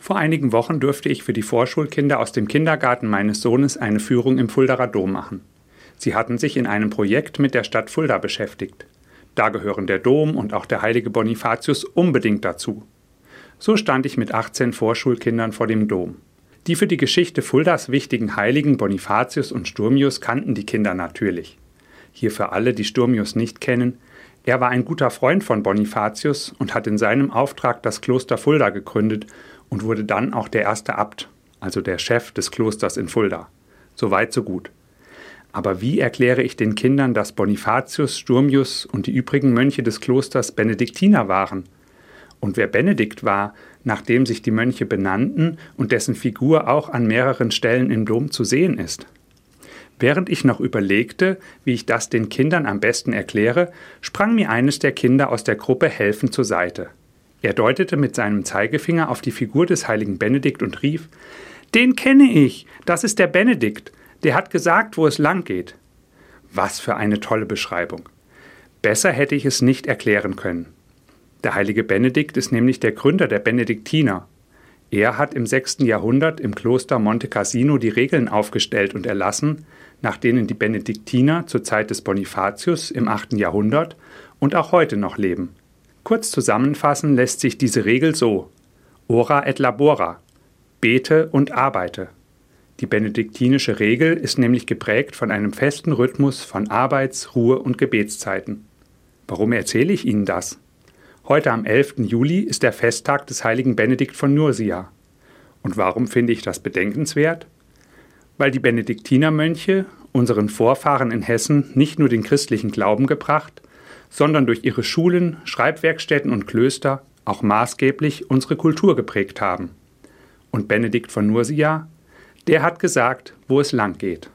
Vor einigen Wochen durfte ich für die Vorschulkinder aus dem Kindergarten meines Sohnes eine Führung im Fuldaer Dom machen. Sie hatten sich in einem Projekt mit der Stadt Fulda beschäftigt. Da gehören der Dom und auch der heilige Bonifatius unbedingt dazu. So stand ich mit 18 Vorschulkindern vor dem Dom. Die für die Geschichte Fuldas wichtigen Heiligen Bonifatius und Sturmius kannten die Kinder natürlich. Hier für alle, die Sturmius nicht kennen, er war ein guter Freund von Bonifatius und hat in seinem Auftrag das Kloster Fulda gegründet und wurde dann auch der erste Abt, also der Chef des Klosters in Fulda. So weit, so gut. Aber wie erkläre ich den Kindern, dass Bonifatius, Sturmius und die übrigen Mönche des Klosters Benediktiner waren? Und wer Benedikt war, nachdem sich die Mönche benannten und dessen Figur auch an mehreren Stellen im Dom zu sehen ist? Während ich noch überlegte, wie ich das den Kindern am besten erkläre, sprang mir eines der Kinder aus der Gruppe helfend zur Seite. Er deutete mit seinem Zeigefinger auf die Figur des heiligen Benedikt und rief Den kenne ich, das ist der Benedikt, der hat gesagt, wo es lang geht. Was für eine tolle Beschreibung. Besser hätte ich es nicht erklären können. Der heilige Benedikt ist nämlich der Gründer der Benediktiner. Er hat im 6. Jahrhundert im Kloster Monte Cassino die Regeln aufgestellt und erlassen, nach denen die Benediktiner zur Zeit des Bonifatius im 8. Jahrhundert und auch heute noch leben. Kurz zusammenfassen lässt sich diese Regel so: Ora et labora, bete und arbeite. Die benediktinische Regel ist nämlich geprägt von einem festen Rhythmus von Arbeits-, Ruhe- und Gebetszeiten. Warum erzähle ich Ihnen das? Heute am 11. Juli ist der Festtag des heiligen Benedikt von Nursia. Und warum finde ich das bedenkenswert? Weil die Benediktinermönche unseren Vorfahren in Hessen nicht nur den christlichen Glauben gebracht, sondern durch ihre Schulen, Schreibwerkstätten und Klöster auch maßgeblich unsere Kultur geprägt haben. Und Benedikt von Nursia, der hat gesagt, wo es lang geht.